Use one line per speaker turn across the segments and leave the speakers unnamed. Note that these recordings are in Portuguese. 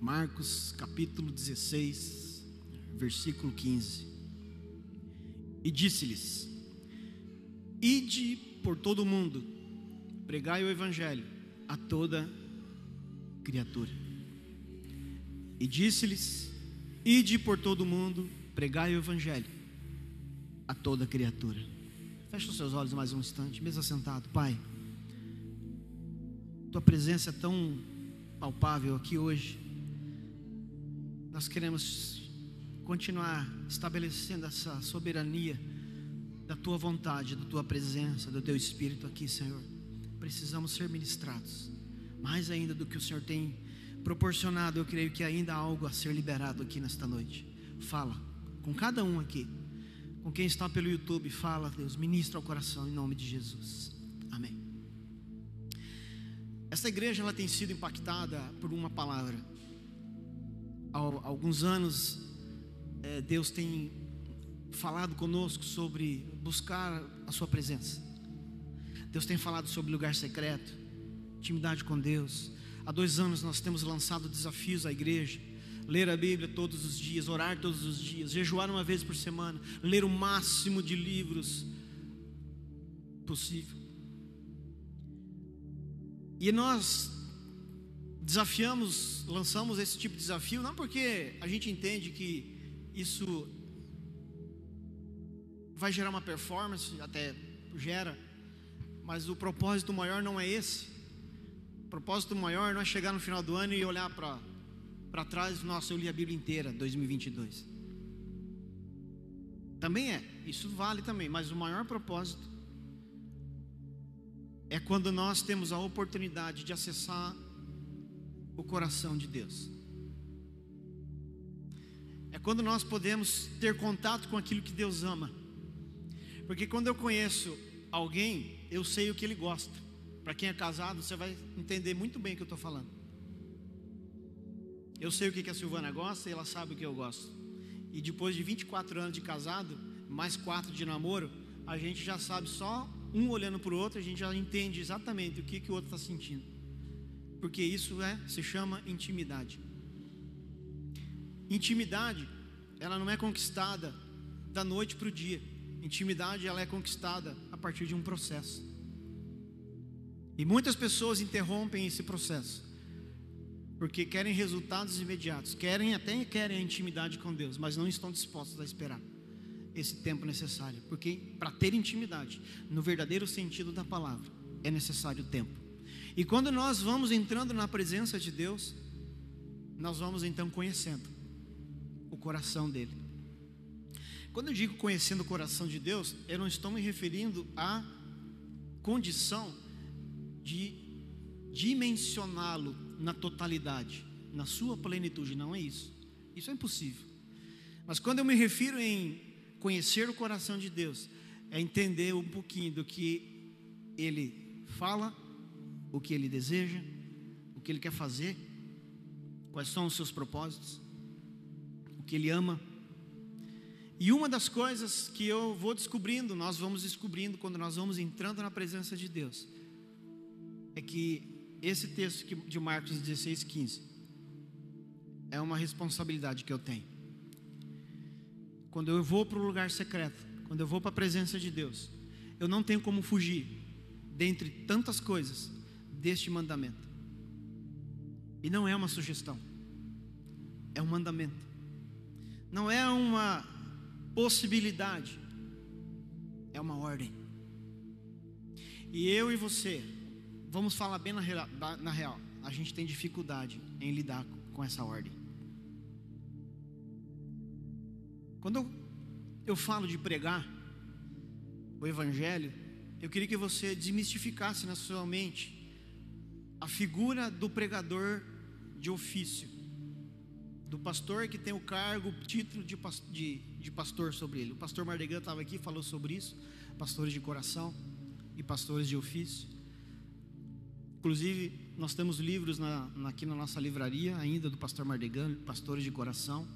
Marcos capítulo 16, versículo 15. E disse-lhes: Ide por todo o mundo, pregai o evangelho a toda criatura. E disse-lhes: Ide por todo o mundo, pregai o evangelho a toda criatura. Feche os seus olhos mais um instante, mesmo sentado, Pai. Tua presença é tão palpável aqui hoje. Nós queremos continuar estabelecendo essa soberania da tua vontade, da tua presença, do teu espírito aqui, Senhor. Precisamos ser ministrados. Mais ainda do que o Senhor tem proporcionado, eu creio que ainda há algo a ser liberado aqui nesta noite. Fala com cada um aqui. Com quem está pelo YouTube, fala, Deus, ministra ao coração em nome de Jesus. Amém. Essa igreja ela tem sido impactada por uma palavra. Há alguns anos, é, Deus tem falado conosco sobre buscar a Sua presença. Deus tem falado sobre lugar secreto, intimidade com Deus. Há dois anos nós temos lançado desafios à igreja. Ler a Bíblia todos os dias, orar todos os dias, jejuar uma vez por semana, ler o máximo de livros possível. E nós desafiamos, lançamos esse tipo de desafio, não porque a gente entende que isso vai gerar uma performance, até gera, mas o propósito maior não é esse. O propósito maior não é chegar no final do ano e olhar para trás, nossa, eu li a Bíblia inteira, 2022. Também é, isso vale também, mas o maior propósito é quando nós temos a oportunidade de acessar o coração de Deus. É quando nós podemos ter contato com aquilo que Deus ama. Porque quando eu conheço alguém, eu sei o que ele gosta. Para quem é casado, você vai entender muito bem o que eu estou falando. Eu sei o que a Silvana gosta e ela sabe o que eu gosto. E depois de 24 anos de casado, mais 4 de namoro, a gente já sabe só um olhando para o outro, a gente já entende exatamente o que, que o outro está sentindo. Porque isso é, se chama intimidade. Intimidade, ela não é conquistada da noite para o dia. Intimidade, ela é conquistada a partir de um processo. E muitas pessoas interrompem esse processo. Porque querem resultados imediatos, querem até querem a intimidade com Deus, mas não estão dispostos a esperar esse tempo necessário, porque para ter intimidade, no verdadeiro sentido da palavra, é necessário tempo. E quando nós vamos entrando na presença de Deus, nós vamos então conhecendo o coração dele. Quando eu digo conhecendo o coração de Deus, eu não estou me referindo à condição de dimensioná-lo na totalidade, na sua plenitude, não é isso. Isso é impossível. Mas quando eu me refiro em conhecer o coração de Deus é entender um pouquinho do que Ele fala, o que Ele deseja, o que Ele quer fazer, quais são os seus propósitos, o que Ele ama. E uma das coisas que eu vou descobrindo, nós vamos descobrindo quando nós vamos entrando na presença de Deus, é que esse texto de Marcos 16, 15 é uma responsabilidade que eu tenho quando eu vou para o lugar secreto, quando eu vou para a presença de Deus, eu não tenho como fugir, dentre tantas coisas, deste mandamento. E não é uma sugestão, é um mandamento, não é uma possibilidade, é uma ordem. E eu e você, vamos falar bem na real, a gente tem dificuldade em lidar com essa ordem. Quando eu falo de pregar o Evangelho, eu queria que você desmistificasse na sua mente a figura do pregador de ofício, do pastor que tem o cargo, o título de, de, de pastor sobre ele. O pastor Mardegan estava aqui, falou sobre isso, pastores de coração e pastores de ofício. Inclusive, nós temos livros na, aqui na nossa livraria ainda do pastor Mardegan, Pastores de Coração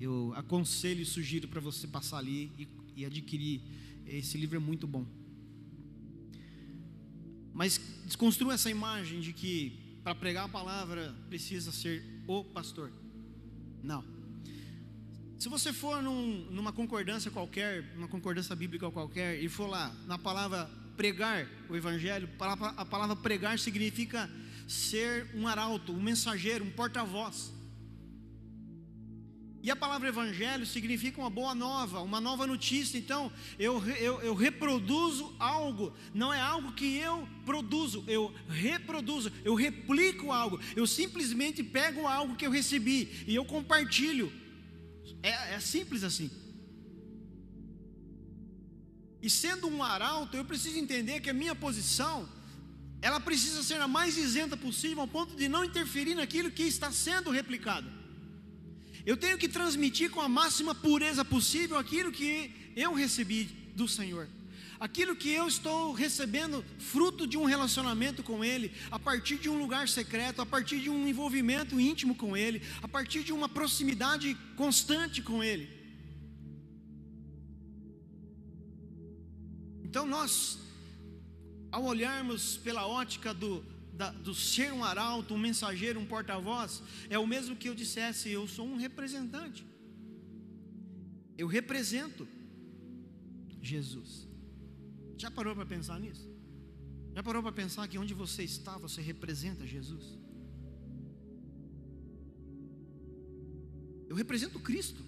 eu aconselho e sugiro para você passar ali e, e adquirir. Esse livro é muito bom. Mas desconstrua essa imagem de que para pregar a palavra precisa ser o pastor. Não. Se você for num, numa concordância qualquer, uma concordância bíblica qualquer, e for lá na palavra pregar o evangelho, a palavra pregar significa ser um arauto, um mensageiro, um porta-voz. E a palavra evangelho significa uma boa nova, uma nova notícia. Então, eu, eu, eu, reproduzo algo, não é algo que eu produzo, eu reproduzo, eu replico algo. Eu simplesmente pego algo que eu recebi e eu compartilho. É, é simples assim. E sendo um arauto, eu preciso entender que a minha posição, ela precisa ser a mais isenta possível, ao ponto de não interferir naquilo que está sendo replicado. Eu tenho que transmitir com a máxima pureza possível aquilo que eu recebi do Senhor. Aquilo que eu estou recebendo, fruto de um relacionamento com Ele, a partir de um lugar secreto, a partir de um envolvimento íntimo com Ele, a partir de uma proximidade constante com Ele. Então, nós, ao olharmos pela ótica do, da, do ser um arauto, um mensageiro, um porta-voz, é o mesmo que eu dissesse: eu sou um representante. Eu represento Jesus. Já parou para pensar nisso? Já parou para pensar que onde você está, você representa Jesus? Eu represento Cristo.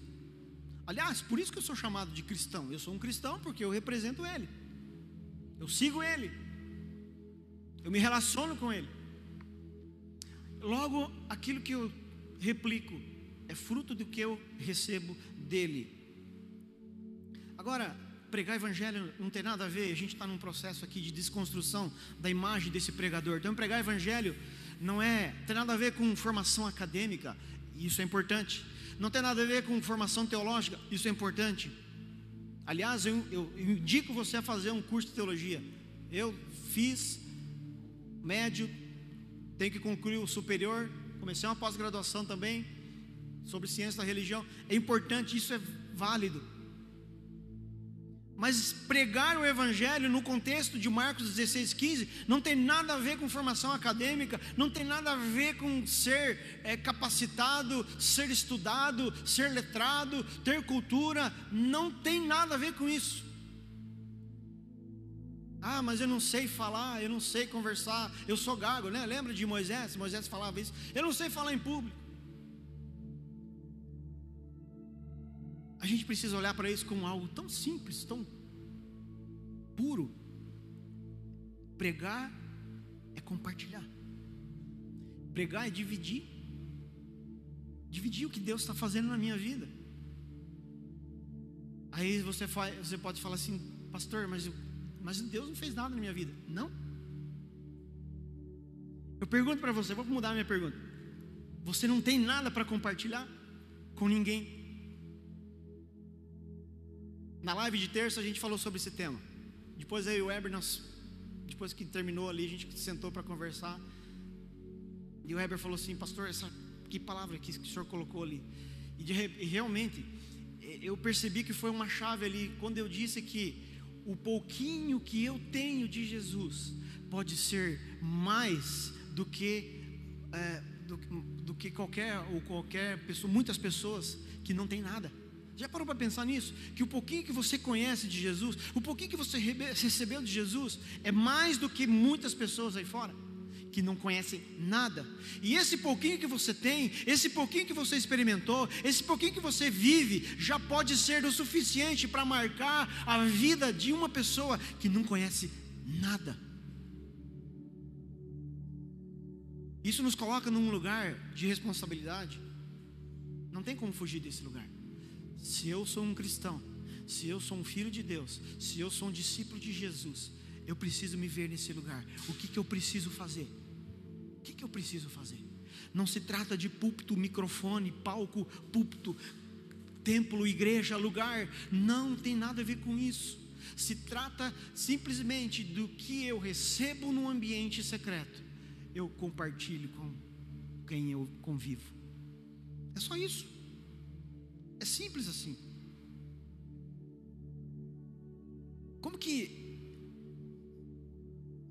Aliás, por isso que eu sou chamado de cristão. Eu sou um cristão porque eu represento Ele. Eu sigo Ele. Eu me relaciono com Ele. Logo, aquilo que eu replico é fruto do que eu recebo dele. Agora, pregar evangelho não tem nada a ver, a gente está num processo aqui de desconstrução da imagem desse pregador. Então, pregar evangelho não é, tem nada a ver com formação acadêmica, isso é importante. Não tem nada a ver com formação teológica, isso é importante. Aliás, eu, eu, eu indico você a fazer um curso de teologia. Eu fiz médio, tenho que concluir o superior, comecei uma pós-graduação também sobre ciência da religião. É importante, isso é válido. Mas pregar o Evangelho no contexto de Marcos 16, 15 não tem nada a ver com formação acadêmica, não tem nada a ver com ser é, capacitado, ser estudado, ser letrado, ter cultura, não tem nada a ver com isso. Ah, mas eu não sei falar, eu não sei conversar, eu sou gago, né? Lembra de Moisés? Moisés falava isso. Eu não sei falar em público. A gente precisa olhar para isso como algo tão simples, tão puro. Pregar é compartilhar. Pregar é dividir. Dividir o que Deus está fazendo na minha vida. Aí você, faz, você pode falar assim, pastor, mas eu mas Deus não fez nada na minha vida. Não. Eu pergunto para você, vou mudar a minha pergunta. Você não tem nada para compartilhar com ninguém? Na live de terça a gente falou sobre esse tema. Depois aí o Weber, nós, depois que terminou ali, a gente sentou para conversar. E o Weber falou assim, pastor, essa que palavra que, que o senhor colocou ali? E, de, e realmente, eu percebi que foi uma chave ali quando eu disse que o pouquinho que eu tenho de Jesus pode ser mais do que é, do, do, que qualquer ou qualquer pessoa, muitas pessoas que não tem nada. Já parou para pensar nisso? Que o pouquinho que você conhece de Jesus, o pouquinho que você recebeu de Jesus, é mais do que muitas pessoas aí fora que não conhecem nada. E esse pouquinho que você tem, esse pouquinho que você experimentou, esse pouquinho que você vive, já pode ser o suficiente para marcar a vida de uma pessoa que não conhece nada. Isso nos coloca num lugar de responsabilidade. Não tem como fugir desse lugar. Se eu sou um cristão, se eu sou um filho de Deus, se eu sou um discípulo de Jesus, eu preciso me ver nesse lugar. O que, que eu preciso fazer? O que, que eu preciso fazer? Não se trata de púlpito, microfone, palco, púlpito, templo, igreja, lugar. Não tem nada a ver com isso. Se trata simplesmente do que eu recebo no ambiente secreto, eu compartilho com quem eu convivo. É só isso. É simples assim. Como que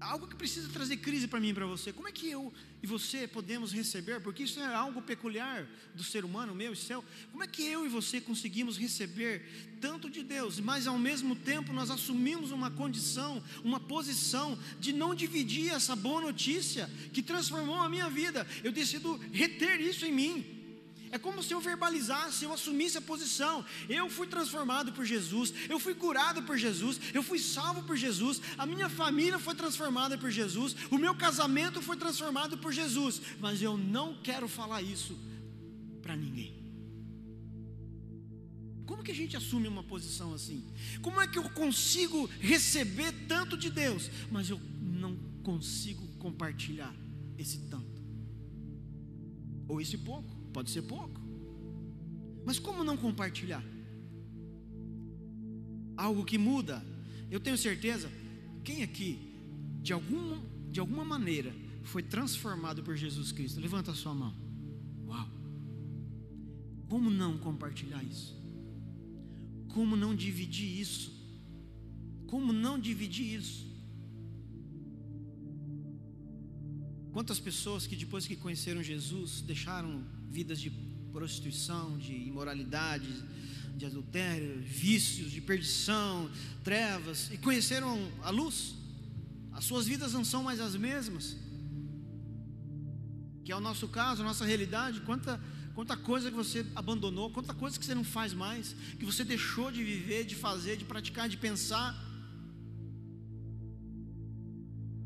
algo que precisa trazer crise para mim e para você. Como é que eu e você podemos receber? Porque isso é algo peculiar do ser humano, meu e seu. Como é que eu e você conseguimos receber tanto de Deus, mas ao mesmo tempo nós assumimos uma condição, uma posição de não dividir essa boa notícia que transformou a minha vida? Eu decido reter isso em mim. É como se eu verbalizasse, eu assumisse a posição. Eu fui transformado por Jesus, eu fui curado por Jesus, eu fui salvo por Jesus, a minha família foi transformada por Jesus, o meu casamento foi transformado por Jesus, mas eu não quero falar isso para ninguém. Como que a gente assume uma posição assim? Como é que eu consigo receber tanto de Deus, mas eu não consigo compartilhar esse tanto? Ou esse pouco? Pode ser pouco. Mas como não compartilhar? Algo que muda. Eu tenho certeza, quem aqui, de alguma, de alguma maneira, foi transformado por Jesus Cristo? Levanta a sua mão. Uau! Como não compartilhar isso? Como não dividir isso? Como não dividir isso? Quantas pessoas que depois que conheceram Jesus deixaram vidas de prostituição, de imoralidade, de adultério, vícios, de perdição, trevas, e conheceram a luz, as suas vidas não são mais as mesmas, que é o nosso caso, a nossa realidade. Quanta, quanta coisa que você abandonou, quanta coisa que você não faz mais, que você deixou de viver, de fazer, de praticar, de pensar.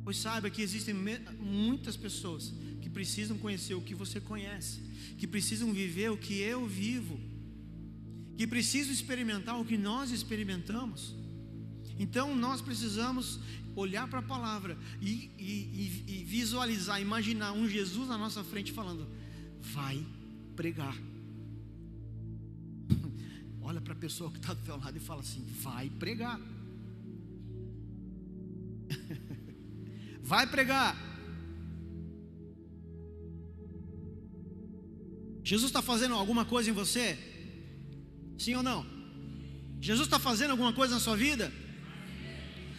Pois saiba que existem muitas pessoas precisam conhecer o que você conhece, que precisam viver o que eu vivo, que precisam experimentar o que nós experimentamos. Então nós precisamos olhar para a palavra e, e, e, visualizar, imaginar um Jesus na nossa frente falando: vai pregar. Olha para a pessoa que está do teu lado e fala assim: vai pregar. vai pregar. Jesus está fazendo alguma coisa em você? Sim ou não? Jesus está fazendo alguma coisa na sua vida?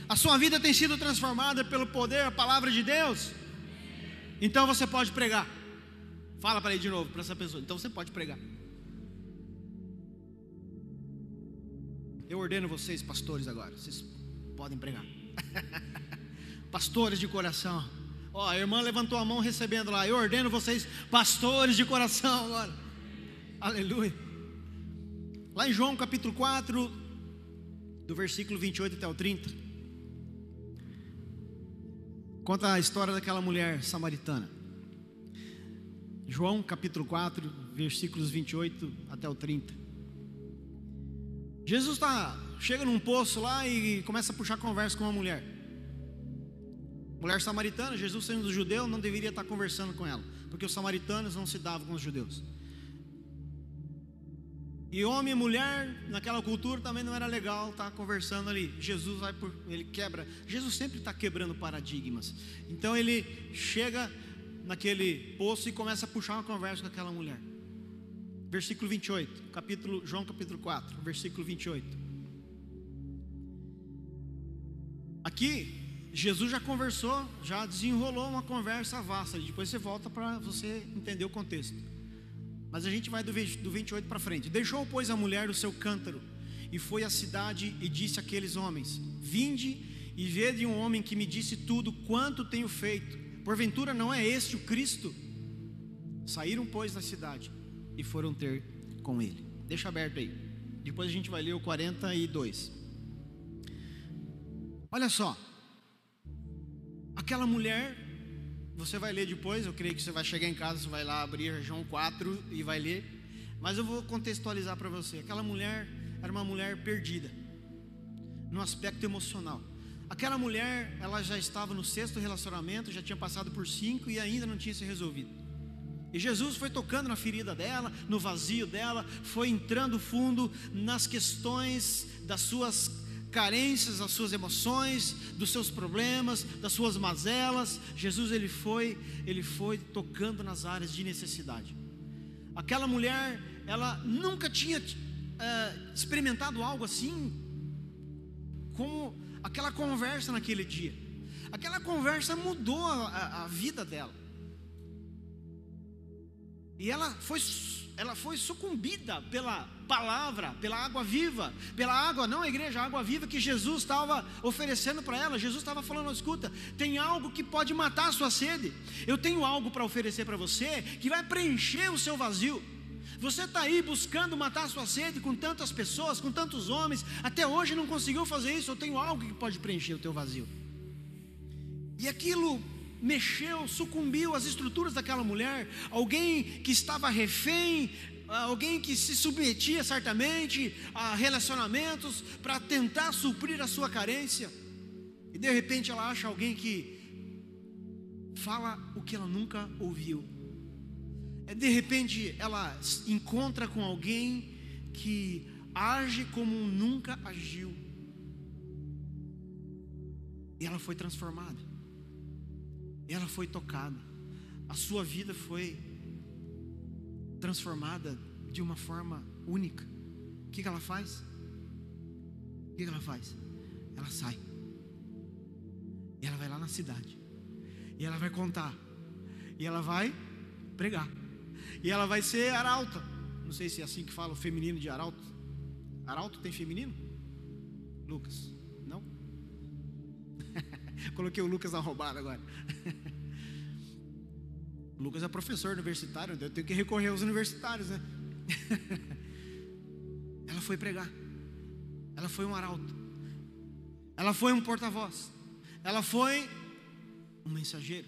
A sua vida tem sido transformada pelo poder, a palavra de Deus? Então você pode pregar. Fala para ele de novo, para essa pessoa. Então você pode pregar. Eu ordeno vocês, pastores, agora. Vocês podem pregar. pastores de coração. Ó, a irmã levantou a mão recebendo lá. Eu ordeno vocês, pastores de coração agora. Aleluia. Lá em João capítulo 4, do versículo 28 até o 30. Conta a história daquela mulher samaritana. João capítulo 4, versículos 28 até o 30. Jesus tá, chega num poço lá e começa a puxar conversa com uma mulher. Mulher samaritana, Jesus sendo judeu, não deveria estar conversando com ela, porque os samaritanos não se davam com os judeus. E homem e mulher, naquela cultura também não era legal estar conversando ali. Jesus vai por, ele quebra. Jesus sempre está quebrando paradigmas. Então ele chega naquele poço e começa a puxar uma conversa com aquela mulher. Versículo 28, capítulo João capítulo 4, versículo 28. Aqui Jesus já conversou, já desenrolou uma conversa vasta. Depois você volta para você entender o contexto. Mas a gente vai do 28 para frente. Deixou, pois, a mulher o seu cântaro e foi à cidade e disse àqueles homens: Vinde e vede um homem que me disse tudo quanto tenho feito. Porventura não é este o Cristo? Saíram, pois, da cidade e foram ter com ele. Deixa aberto aí. Depois a gente vai ler o 42. Olha só. Aquela mulher, você vai ler depois, eu creio que você vai chegar em casa, você vai lá abrir João 4 e vai ler. Mas eu vou contextualizar para você. Aquela mulher era uma mulher perdida, no aspecto emocional. Aquela mulher, ela já estava no sexto relacionamento, já tinha passado por cinco e ainda não tinha se resolvido. E Jesus foi tocando na ferida dela, no vazio dela, foi entrando fundo nas questões das suas carências, das suas emoções, dos seus problemas, das suas mazelas. Jesus ele foi, ele foi tocando nas áreas de necessidade. Aquela mulher, ela nunca tinha é, experimentado algo assim, como aquela conversa naquele dia. Aquela conversa mudou a, a vida dela. E ela foi, ela foi sucumbida pela palavra, pela água viva, pela água, não a igreja, a água viva que Jesus estava oferecendo para ela. Jesus estava falando: escuta, tem algo que pode matar a sua sede. Eu tenho algo para oferecer para você que vai preencher o seu vazio. Você está aí buscando matar a sua sede com tantas pessoas, com tantos homens, até hoje não conseguiu fazer isso. Eu tenho algo que pode preencher o teu vazio. E aquilo mexeu, sucumbiu às estruturas daquela mulher. Alguém que estava refém, alguém que se submetia certamente a relacionamentos para tentar suprir a sua carência. E de repente ela acha alguém que fala o que ela nunca ouviu. É, de repente ela encontra com alguém que age como nunca agiu. E ela foi transformada. Ela foi tocada. A sua vida foi transformada de uma forma única. O que, que ela faz? O que, que ela faz? Ela sai. E ela vai lá na cidade. E ela vai contar. E ela vai pregar. E ela vai ser arauta. Não sei se é assim que fala o feminino de arauto. Arauto tem feminino? Lucas. Coloquei o Lucas na roubada agora. o Lucas é professor universitário, eu tenho que recorrer aos universitários, né? ela foi pregar. Ela foi um arauto. Ela foi um porta-voz. Ela foi um mensageiro.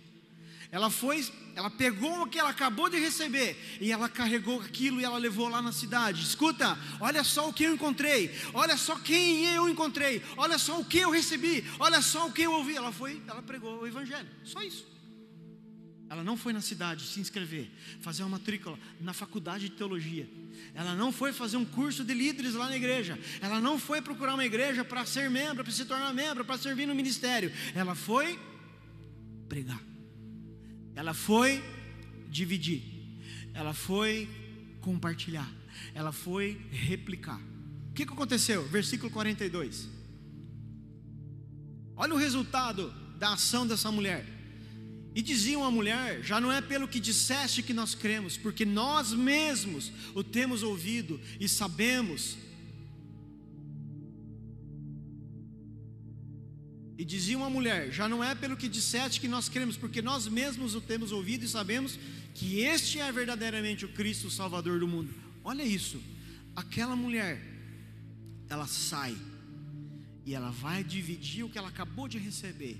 Ela foi, ela pegou o que ela acabou de receber e ela carregou aquilo e ela levou lá na cidade. Escuta, olha só o que eu encontrei, olha só quem eu encontrei, olha só o que eu recebi, olha só o que eu ouvi. Ela foi, ela pregou o evangelho. Só isso. Ela não foi na cidade se inscrever, fazer uma matrícula na faculdade de teologia. Ela não foi fazer um curso de líderes lá na igreja. Ela não foi procurar uma igreja para ser membro, para se tornar membro, para servir no ministério. Ela foi pregar. Ela foi dividir, ela foi compartilhar, ela foi replicar. O que, que aconteceu? Versículo 42. Olha o resultado da ação dessa mulher. E diziam a mulher: Já não é pelo que disseste que nós cremos, porque nós mesmos o temos ouvido e sabemos E dizia uma mulher: Já não é pelo que disseste que nós cremos, porque nós mesmos o temos ouvido e sabemos que este é verdadeiramente o Cristo, o Salvador do mundo. Olha isso. Aquela mulher, ela sai e ela vai dividir o que ela acabou de receber.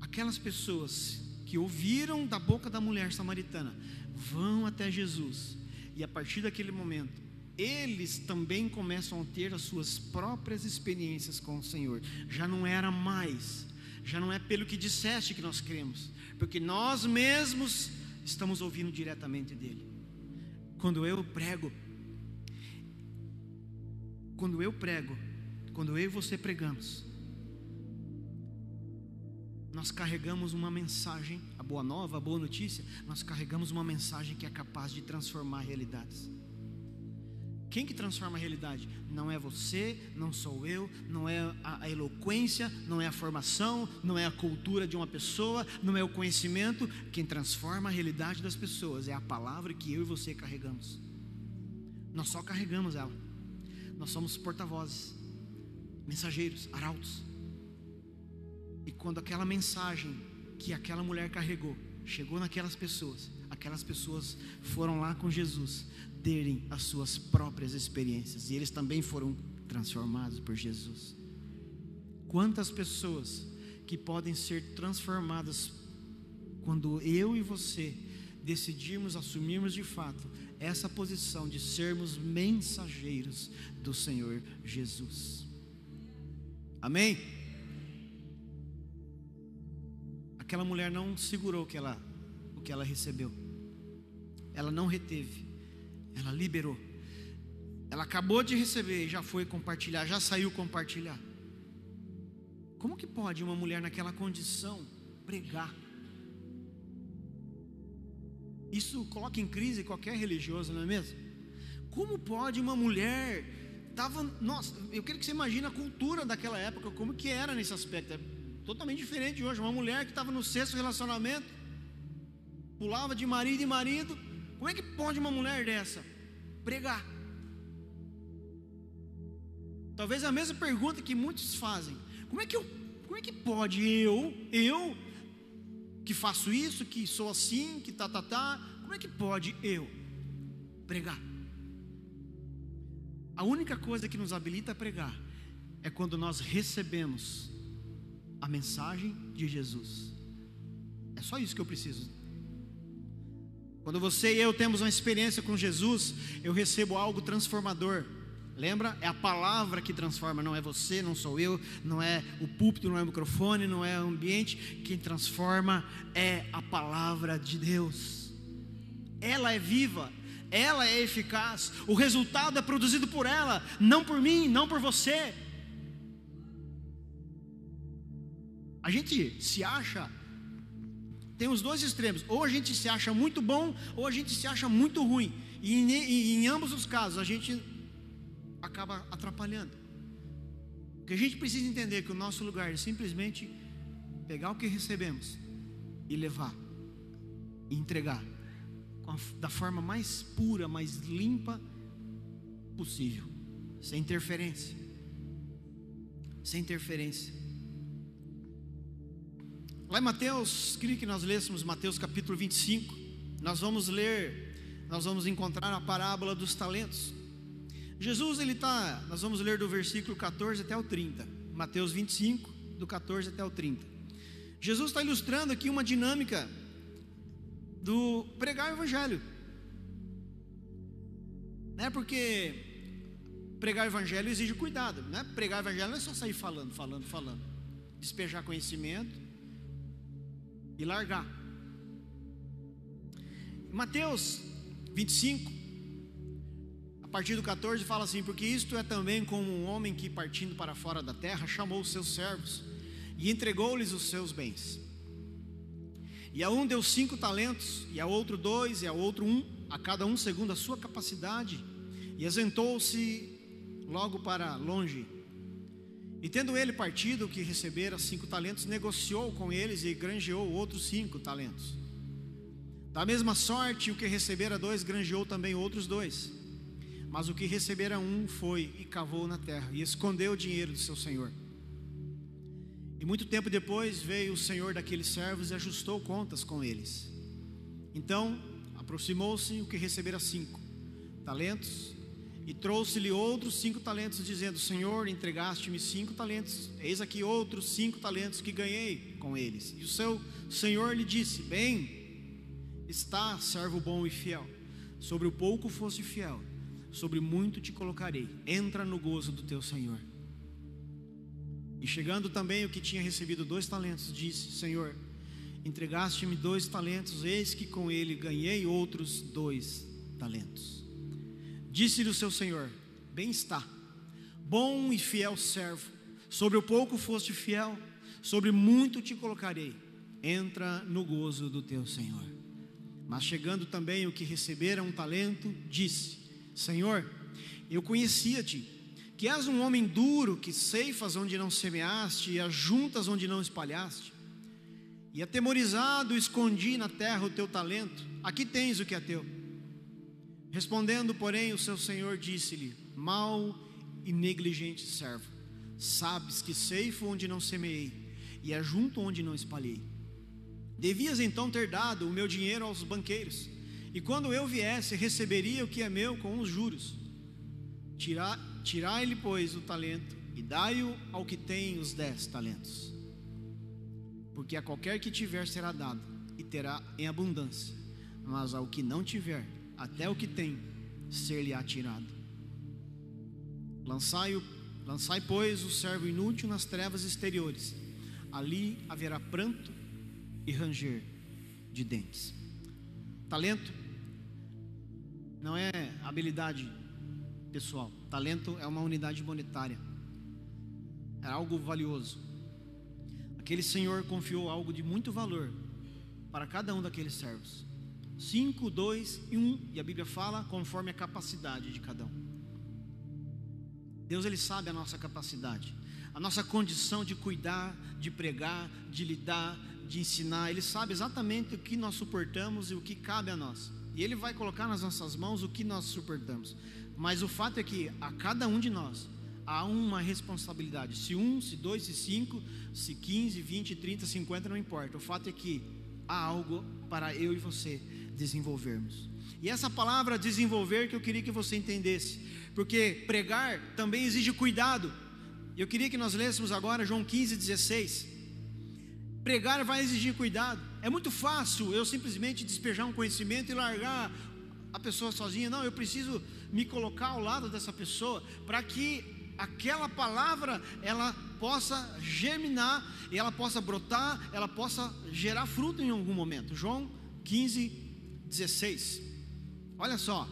Aquelas pessoas que ouviram da boca da mulher samaritana vão até Jesus, e a partir daquele momento, eles também começam a ter as suas próprias experiências com o Senhor. Já não era mais, já não é pelo que disseste que nós cremos, porque nós mesmos estamos ouvindo diretamente dele. Quando eu prego, quando eu prego, quando eu e você pregamos, nós carregamos uma mensagem, a boa nova, a boa notícia, nós carregamos uma mensagem que é capaz de transformar realidades. Quem que transforma a realidade? Não é você, não sou eu, não é a, a, eloquência, não é a formação, não é a cultura de uma pessoa, não é o conhecimento. Quem transforma a realidade das pessoas é a palavra que eu e você carregamos. Nós só carregamos ela. Nós somos porta-vozes, mensageiros, arautos. E quando aquela mensagem que aquela mulher carregou chegou naquelas pessoas, aquelas pessoas foram lá com Jesus terem as suas próprias experiências e eles também foram transformados por Jesus. Quantas pessoas que podem ser transformadas quando eu e você decidirmos assumirmos de fato essa posição de sermos mensageiros do Senhor Jesus. Amém? Aquela mulher não segurou o que ela, o que ela recebeu, ela não reteve, ela liberou. Ela acabou de receber e já foi compartilhar, já saiu compartilhar. Como que pode uma mulher naquela condição pregar? Isso coloca em crise qualquer religioso, não é mesmo? Como pode uma mulher tava, nossa, eu quero que você imagine a cultura daquela época, como que era nesse aspecto. totalmente diferente de hoje. Uma mulher que estava no sexto relacionamento, pulava de marido em marido. Como é que pode uma mulher dessa pregar? Talvez a mesma pergunta que muitos fazem: como é que eu, como é que pode eu, eu que faço isso, que sou assim, que tá tá tá, como é que pode eu pregar? A única coisa que nos habilita a pregar é quando nós recebemos a mensagem de Jesus. É só isso que eu preciso. Quando você e eu temos uma experiência com Jesus, eu recebo algo transformador. Lembra? É a palavra que transforma, não é você, não sou eu, não é o púlpito, não é o microfone, não é o ambiente. Quem transforma é a palavra de Deus. Ela é viva, ela é eficaz, o resultado é produzido por ela, não por mim, não por você. A gente se acha, tem os dois extremos, ou a gente se acha muito bom, ou a gente se acha muito ruim, e em, em ambos os casos a gente acaba atrapalhando. Porque a gente precisa entender que o nosso lugar é simplesmente pegar o que recebemos e levar, e entregar da forma mais pura, mais limpa possível, sem interferência. Sem interferência. Lá em Mateus, queria que nós lêssemos Mateus capítulo 25. Nós vamos ler, nós vamos encontrar a parábola dos talentos. Jesus, ele está, nós vamos ler do versículo 14 até o 30. Mateus 25, do 14 até o 30. Jesus está ilustrando aqui uma dinâmica do pregar o evangelho. Né? Porque pregar o evangelho exige cuidado, né? Pregar o evangelho não é só sair falando, falando, falando. Despejar conhecimento e largar. Mateus 25, a partir do 14, fala assim: Porque isto é também como um homem que, partindo para fora da terra, chamou os seus servos e entregou-lhes os seus bens. E a um deu cinco talentos, e a outro dois, e a outro um, a cada um segundo a sua capacidade, e ausentou-se logo para longe. E tendo ele partido o que recebera cinco talentos, negociou com eles e granjeou outros cinco talentos. Da mesma sorte, o que recebera dois, granjeou também outros dois. Mas o que recebera um foi e cavou na terra, e escondeu o dinheiro do seu senhor. E muito tempo depois veio o senhor daqueles servos e ajustou contas com eles. Então aproximou-se o que recebera cinco talentos e trouxe-lhe outros cinco talentos, dizendo: Senhor, entregaste-me cinco talentos, eis aqui outros cinco talentos que ganhei com eles. E o seu senhor lhe disse: Bem, está, servo bom e fiel. Sobre o pouco foste fiel, sobre muito te colocarei. Entra no gozo do teu senhor. E chegando também o que tinha recebido dois talentos, disse: Senhor, entregaste-me dois talentos, eis que com ele ganhei outros dois talentos. Disse-lhe o seu senhor: Bem está, bom e fiel servo, sobre o pouco foste fiel, sobre muito te colocarei, entra no gozo do teu senhor. Mas chegando também o que recebera um talento, disse: Senhor, eu conhecia-te que és um homem duro, que ceifas onde não semeaste, e ajuntas onde não espalhaste. E atemorizado escondi na terra o teu talento, aqui tens o que é teu. Respondendo, porém, o seu senhor disse-lhe: Mal e negligente servo, sabes que ceifo onde não semeei, e ajunto onde não espalhei. Devias então ter dado o meu dinheiro aos banqueiros, e quando eu viesse, receberia o que é meu com os juros. Tirai-lhe, pois, o talento e dai-o ao que tem os dez talentos. Porque a qualquer que tiver será dado, e terá em abundância, mas ao que não tiver, até o que tem, ser-lhe-á tirado. Lançai, lançai, pois, o servo inútil nas trevas exteriores, ali haverá pranto e ranger de dentes. Talento não é habilidade pessoal. Talento é uma unidade monetária. É algo valioso. Aquele senhor confiou algo de muito valor para cada um daqueles servos. Cinco, dois e um. E a Bíblia fala conforme a capacidade de cada um. Deus ele sabe a nossa capacidade. a nossa condição de cuidar, de pregar, de lidar, de ensinar. Ele sabe exatamente o que nós suportamos e o que cabe a nós. E Ele vai colocar nas nossas mãos o que nós suportamos. Mas o fato é que a cada um de nós há uma responsabilidade. Se um, se dois, se cinco, se quinze, vinte, trinta, cinquenta, não importa. O fato é que há algo para eu e você desenvolvermos. E essa palavra desenvolver que eu queria que você entendesse, porque pregar também exige cuidado. Eu queria que nós lêssemos agora João 15, 16. Pregar vai exigir cuidado. É muito fácil eu simplesmente despejar um conhecimento e largar a pessoa sozinha. Não, eu preciso me colocar ao lado dessa pessoa para que aquela palavra ela possa germinar e ela possa brotar, ela possa gerar fruto em algum momento. João 15, 16. Olha só.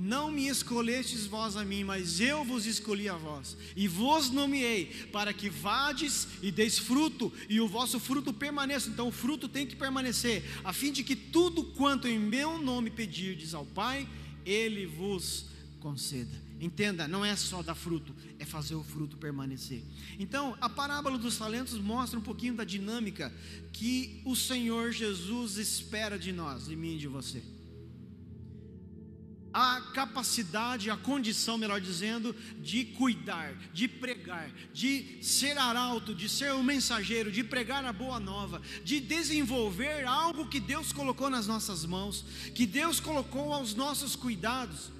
Não me escolhestes vós a mim, mas eu vos escolhi a vós, e vos nomeei, para que vades e deis fruto, e o vosso fruto permaneça. Então o fruto tem que permanecer, a fim de que tudo quanto em meu nome pedirdes ao Pai, Ele vos conceda. Entenda, não é só dar fruto, é fazer o fruto permanecer. Então, a parábola dos talentos mostra um pouquinho da dinâmica que o Senhor Jesus espera de nós, de mim e de você a capacidade, a condição, melhor dizendo, de cuidar, de pregar, de ser arauto, de ser um mensageiro, de pregar a boa nova, de desenvolver algo que Deus colocou nas nossas mãos, que Deus colocou aos nossos cuidados.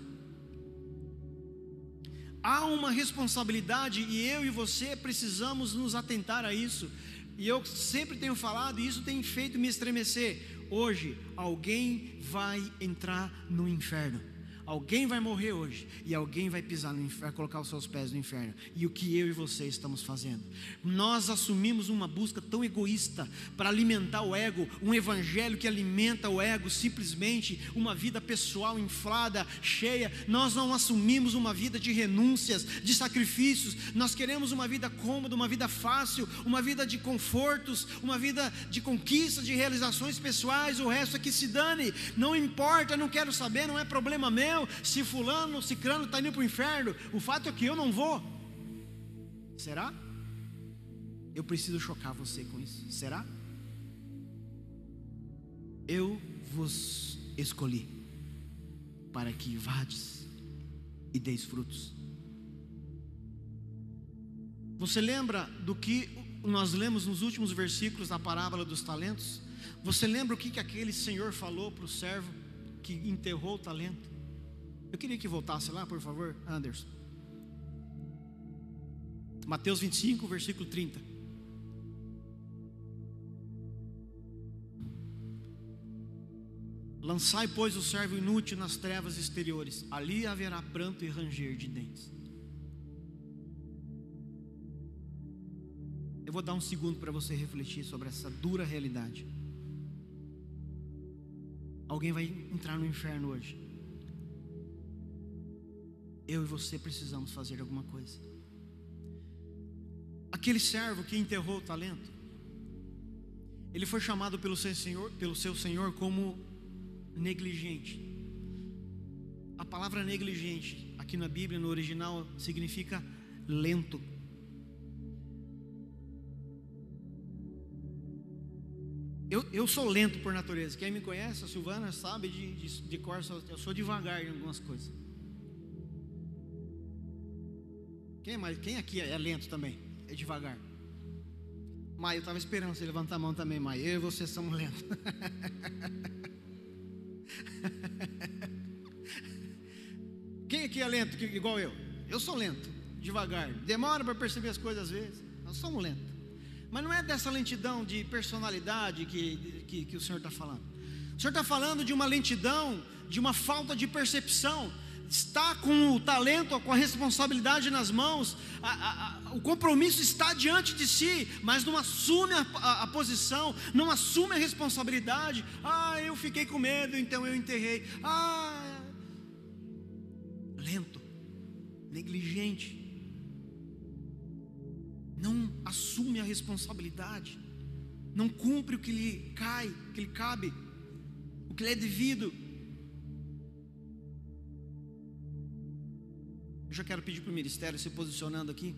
Há uma responsabilidade e eu e você precisamos nos atentar a isso. E eu sempre tenho falado, e isso tem feito me estremecer. Hoje, alguém vai entrar no inferno. Alguém vai morrer hoje e alguém vai pisar no inferno, vai colocar os seus pés no inferno. E o que eu e você estamos fazendo? Nós assumimos uma busca tão egoísta para alimentar o ego, um evangelho que alimenta o ego, simplesmente uma vida pessoal inflada, cheia. Nós não assumimos uma vida de renúncias, de sacrifícios. Nós queremos uma vida cômoda, uma vida fácil, uma vida de confortos, uma vida de conquistas, de realizações pessoais. O resto é que se dane. Não importa, não quero saber, não é problema meu se fulano, cicrano está indo para o inferno. O fato é que eu não vou. Será? Eu preciso chocar você com isso. Será? Eu vos escolhi para que vades e deis frutos. Você lembra do que nós lemos nos últimos versículos da parábola dos talentos? Você lembra o que, que aquele senhor falou para o servo que enterrou o talento? Eu queria que voltasse lá, por favor, Anderson. Mateus 25, versículo 30. Lançai, pois, o servo inútil nas trevas exteriores, ali haverá pranto e ranger de dentes. Eu vou dar um segundo para você refletir sobre essa dura realidade. Alguém vai entrar no inferno hoje eu e você precisamos fazer alguma coisa. Aquele servo que enterrou o talento, ele foi chamado pelo seu senhor, pelo seu senhor como negligente. A palavra negligente, aqui na Bíblia, no original, significa lento. Eu, eu sou lento por natureza. Quem me conhece, a Silvana, sabe de, de, de cor, eu sou devagar em algumas coisas. Quem, mais, quem aqui é lento também? É devagar. Maia, eu estava esperando você levantar a mão também, Maia. Eu e você somos lentos. Quem aqui é lento igual eu? Eu sou lento, devagar. Demora para perceber as coisas às vezes. Nós somos lentos. Mas não é dessa lentidão de personalidade que, que, que o Senhor está falando. O Senhor está falando de uma lentidão, de uma falta de percepção está com o talento, com a responsabilidade nas mãos, a, a, a, o compromisso está diante de si, mas não assume a, posição, não assume a responsabilidade. Ah, eu fiquei com medo, então eu enterrei. Ah, lento, negligente, não assume a responsabilidade, não cumpre o que lhe cai, o que lhe cabe, o que lhe é devido. já quero pedir para o ministério se posicionando aqui.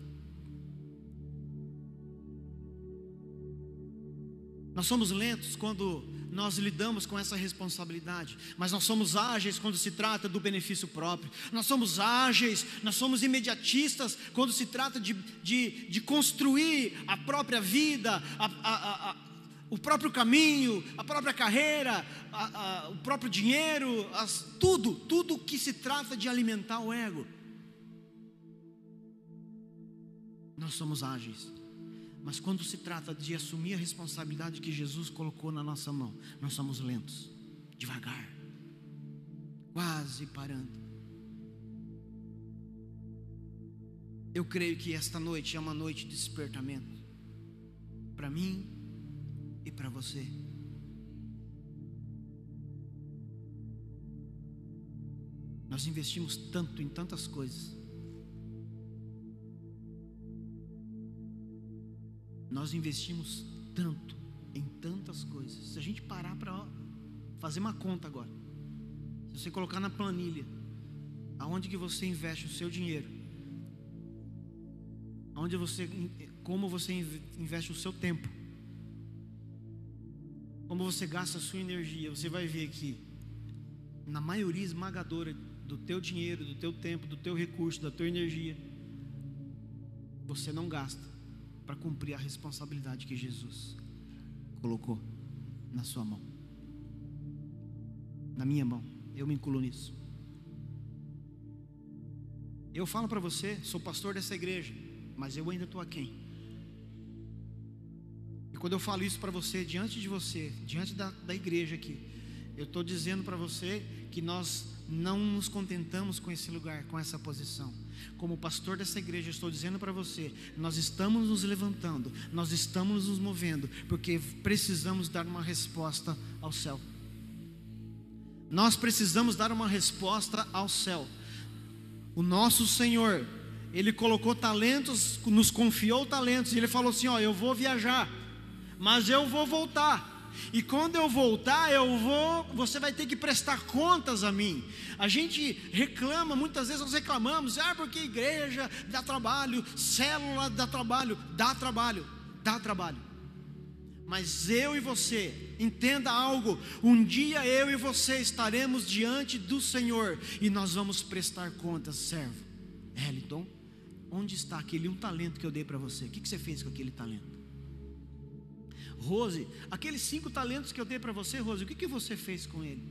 Nós somos lentos quando nós lidamos com essa responsabilidade, mas nós somos ágeis quando se trata do benefício próprio, nós somos ágeis, nós somos imediatistas quando se trata de, de, de construir a própria vida, a, a, a, o próprio caminho, a própria carreira, o próprio dinheiro, as, tudo, tudo que se trata de alimentar o ego. Nós somos ágeis. Mas quando se trata de assumir a responsabilidade que Jesus colocou na nossa mão, nós somos lentos, devagar, quase parando. Eu creio que esta noite é uma noite de despertamento para mim e para você. Nós investimos tanto em tantas coisas. Nós investimos tanto em tantas coisas. Se a gente parar para fazer uma conta agora, se você colocar na planilha aonde que você investe o seu dinheiro, aonde você, como você investe o seu tempo, como você gasta a sua energia, você vai ver que na maioria esmagadora do teu dinheiro, do teu tempo, do teu recurso, da tua energia, você não gasta para cumprir a responsabilidade que Jesus colocou na sua mão, na minha mão. Eu me incluo nisso. Eu falo para você, sou pastor dessa igreja, mas eu ainda estou aquém. E quando eu falo isso para você, diante de você, diante da, da igreja aqui, eu estou dizendo para você que nós não nos contentamos com esse lugar, com essa posição. Como pastor dessa igreja, estou dizendo para você: nós estamos nos levantando, nós estamos nos movendo, porque precisamos dar uma resposta ao céu. Nós precisamos dar uma resposta ao céu. O nosso Senhor, Ele colocou talentos, nos confiou talentos, e Ele falou assim: Ó, eu vou viajar, mas eu vou voltar. E quando eu voltar, eu vou, você vai ter que prestar contas a mim. A gente reclama, muitas vezes nós reclamamos, ah, porque igreja dá trabalho, célula dá trabalho, dá trabalho, dá trabalho. Mas eu e você, entenda algo: um dia eu e você estaremos diante do Senhor e nós vamos prestar contas, servo. Eliton, onde está aquele um talento que eu dei para você? O que, que você fez com aquele talento? Rose, aqueles cinco talentos que eu dei para você, Rose, o que, que você fez com ele?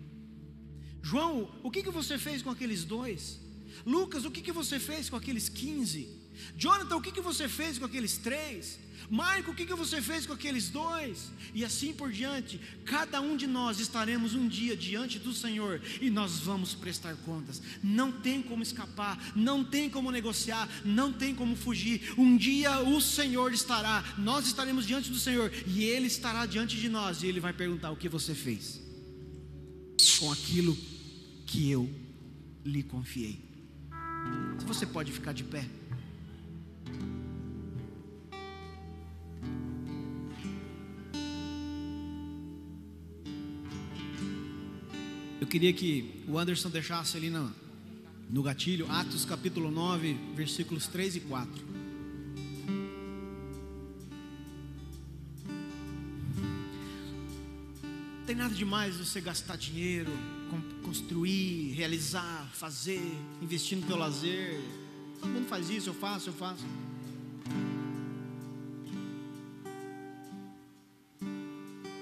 João, o que, que você fez com aqueles dois? Lucas, o que, que você fez com aqueles quinze? Jonathan, o que, que você fez com aqueles três? Marco, o que, que você fez com aqueles dois? E assim por diante, cada um de nós estaremos um dia diante do Senhor e nós vamos prestar contas. Não tem como escapar, não tem como negociar, não tem como fugir. Um dia o Senhor estará, nós estaremos diante do Senhor e Ele estará diante de nós e Ele vai perguntar: O que você fez com aquilo que eu lhe confiei? Você pode ficar de pé. Queria que o Anderson deixasse ali no, no gatilho, Atos capítulo 9, versículos 3 e 4. Não tem nada demais você gastar dinheiro, construir, realizar, fazer, investir no teu lazer. Todo mundo faz isso, eu faço, eu faço.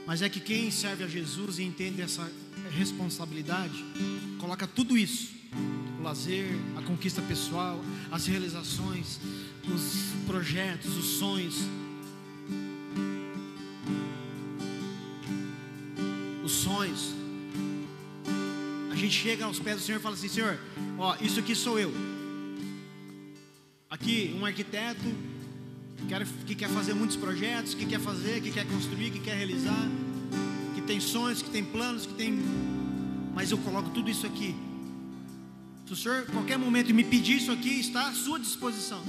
Mas é que quem serve a Jesus e entende essa responsabilidade, coloca tudo isso: o lazer, a conquista pessoal, as realizações, os projetos, os sonhos, os sonhos. A gente chega aos pés do Senhor e fala assim: Senhor, ó, isso aqui sou eu. Aqui, um arquiteto que quer fazer muitos projetos, que quer fazer, que quer construir, que quer realizar tem sonhos, que tem planos, que tem. Mas eu coloco tudo isso aqui. Se o Senhor, qualquer momento, me pedir isso aqui, está à sua disposição.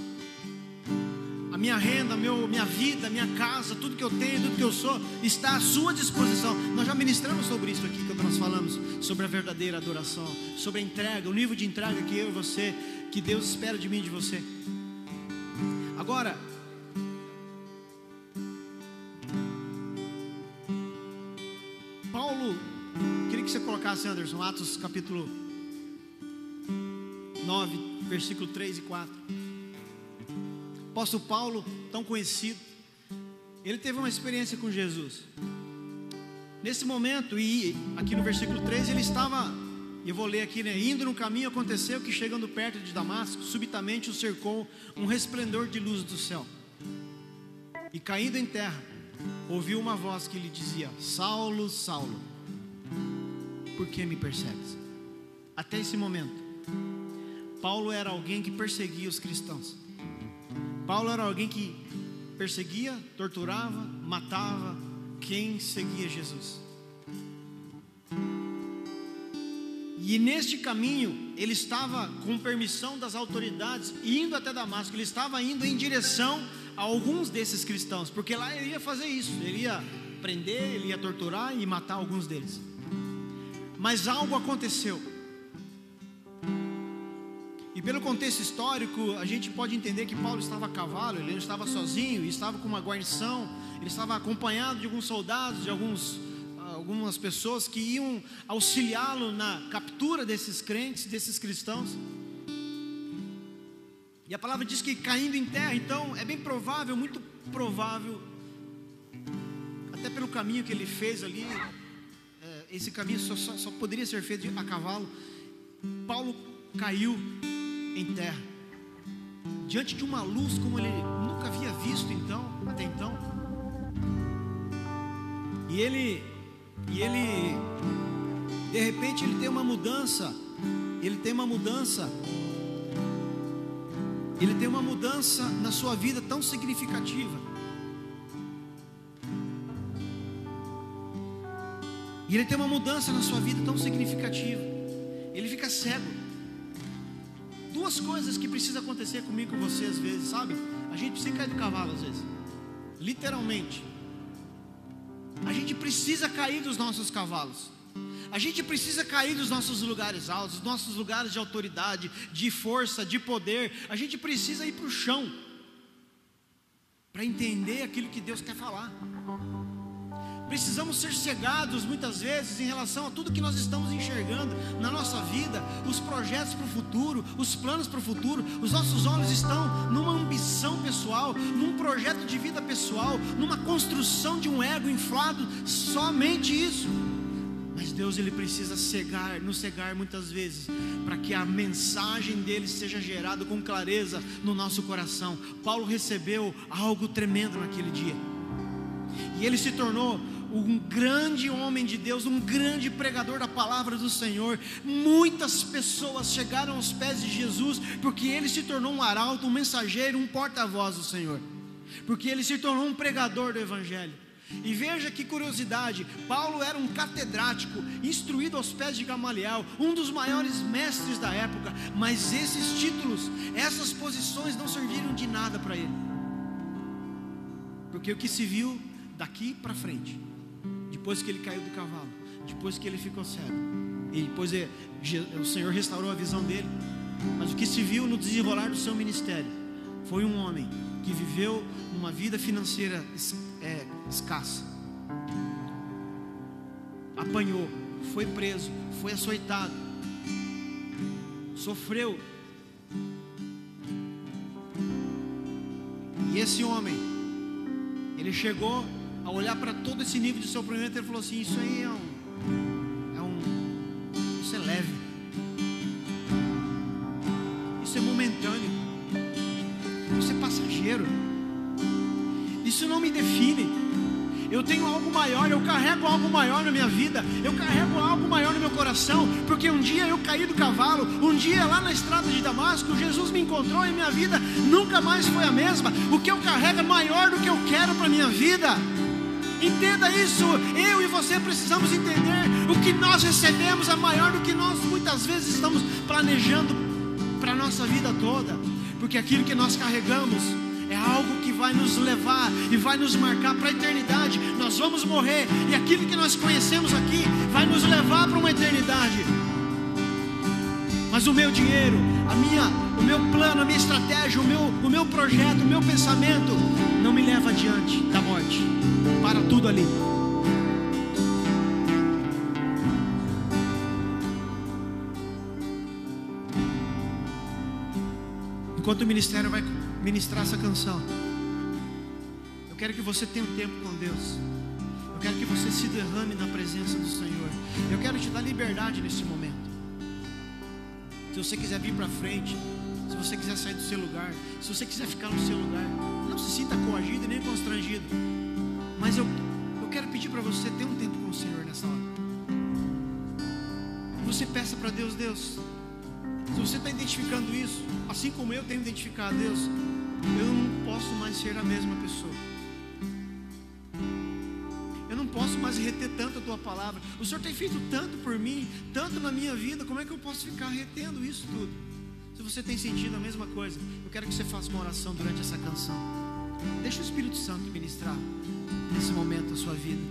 A minha renda, meu, minha vida, minha casa, tudo que eu tenho, tudo que eu sou, está à sua disposição. Nós já ministramos sobre isso aqui quando nós falamos sobre a verdadeira adoração, sobre a entrega, o nível de entrega que eu e você, que Deus espera de mim e de você. Agora, colocasse, Atos capítulo 9, versículo 3 e 4. Apóstolo Paulo, tão conhecido, ele teve uma experiência com Jesus. Nesse momento, e aqui no versículo 13, ele estava, eu vou ler aqui, né? Indo no caminho, aconteceu que chegando perto de Damasco, subitamente o cercou um resplendor de luz do céu. E caindo em terra, ouviu uma voz que lhe dizia: Saulo, Saulo, por que me persegues? Até esse momento, Paulo era alguém que perseguia os cristãos. Paulo era alguém que perseguia, torturava, matava quem seguia Jesus. E neste caminho, ele estava com permissão das autoridades indo até Damasco, ele estava indo em direção a alguns desses cristãos, porque lá ele ia fazer isso, ele ia prender, ele ia torturar e matar alguns deles. Mas algo aconteceu. E pelo contexto histórico, a gente pode entender que Paulo estava a cavalo, ele não estava sozinho, estava com uma guarnição, ele estava acompanhado de alguns soldados, de alguns, algumas pessoas que iam auxiliá-lo na captura desses crentes, desses cristãos. E a palavra diz que caindo em terra, então é bem provável, muito provável, até pelo caminho que ele fez ali, esse caminho só, só, só poderia ser feito a cavalo. Paulo caiu em terra, diante de uma luz como ele nunca havia visto então, até então. E ele, e ele, de repente ele tem uma mudança, ele tem uma mudança, ele tem uma mudança na sua vida tão significativa. E ele tem uma mudança na sua vida tão significativa. Ele fica cego duas coisas que precisa acontecer comigo com você às vezes, sabe? A gente precisa cair do cavalo às vezes. Literalmente. A gente precisa cair dos nossos cavalos. A gente precisa cair dos nossos lugares altos, dos nossos lugares de autoridade, de força, de poder. A gente precisa ir para o chão para entender aquilo que Deus quer falar. Precisamos ser cegados muitas vezes em relação a tudo que nós estamos enxergando na nossa vida, os projetos para o futuro, os planos para o futuro. Os nossos olhos estão numa ambição pessoal, num projeto de vida pessoal, numa construção de um ego inflado, somente isso. Mas Deus ele precisa cegar, nos cegar muitas vezes, para que a mensagem dele seja gerada com clareza no nosso coração. Paulo recebeu algo tremendo naquele dia. E ele se tornou um grande homem de Deus, um grande pregador da palavra do Senhor. Muitas pessoas chegaram aos pés de Jesus porque ele se tornou um arauto, um mensageiro, um porta-voz do Senhor. Porque ele se tornou um pregador do evangelho. E veja que curiosidade, Paulo era um catedrático, instruído aos pés de Gamaliel, um dos maiores mestres da época, mas esses títulos, essas posições não serviram de nada para ele. Porque o que se viu daqui para frente depois que ele caiu do cavalo, depois que ele ficou cego, e depois é, o Senhor restaurou a visão dele. Mas o que se viu no desenrolar do seu ministério foi um homem que viveu uma vida financeira é, escassa, apanhou, foi preso, foi açoitado, sofreu. E esse homem, ele chegou a olhar para todo esse nível de sofrimento, ele falou assim: Isso aí é um, é um. Isso é leve, isso é momentâneo, isso é passageiro, isso não me define. Eu tenho algo maior, eu carrego algo maior na minha vida, eu carrego algo maior no meu coração, porque um dia eu caí do cavalo, um dia lá na estrada de Damasco, Jesus me encontrou e minha vida nunca mais foi a mesma. O que eu carrego é maior do que eu quero para minha vida. Entenda isso. Eu e você precisamos entender o que nós recebemos é maior do que nós muitas vezes estamos planejando para a nossa vida toda. Porque aquilo que nós carregamos é algo que vai nos levar e vai nos marcar para a eternidade. Nós vamos morrer e aquilo que nós conhecemos aqui vai nos levar para uma eternidade. Mas o meu dinheiro, a minha, o meu plano, a minha estratégia, o meu, o meu projeto, o meu pensamento não me leva adiante da morte. Para tudo ali. Enquanto o ministério vai ministrar essa canção, eu quero que você tenha um tempo com Deus. Eu quero que você se derrame na presença do Senhor. Eu quero te dar liberdade nesse momento. Se você quiser vir para frente, se você quiser sair do seu lugar, se você quiser ficar no seu lugar, não se sinta coagido nem constrangido. Mas eu, eu quero pedir para você ter um tempo com o Senhor nessa hora. Você peça para Deus, Deus, se você está identificando isso, assim como eu tenho identificado Deus, eu não posso mais ser a mesma pessoa. Posso mais reter tanto a tua palavra. O Senhor tem feito tanto por mim, tanto na minha vida, como é que eu posso ficar retendo isso tudo? Se você tem sentido a mesma coisa, eu quero que você faça uma oração durante essa canção. Deixa o Espírito Santo ministrar nesse momento a sua vida.